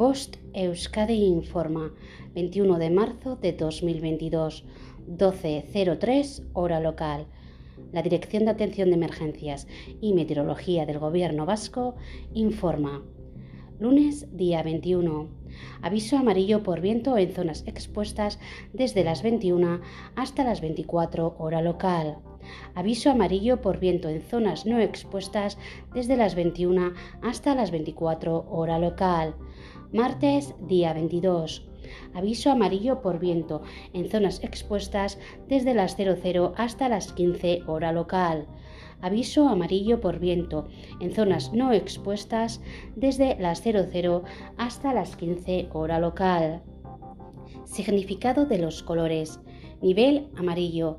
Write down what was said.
Bost Euskadi informa 21 de marzo de 2022, 12.03 hora local. La Dirección de Atención de Emergencias y Meteorología del Gobierno Vasco informa. Lunes, día 21. Aviso amarillo por viento en zonas expuestas desde las 21 hasta las 24 hora local. Aviso amarillo por viento en zonas no expuestas desde las 21 hasta las 24 hora local. Martes, día 22. Aviso amarillo por viento en zonas expuestas desde las 00 hasta las 15 hora local. Aviso amarillo por viento en zonas no expuestas desde las 00 hasta las 15 hora local. Significado de los colores. Nivel amarillo.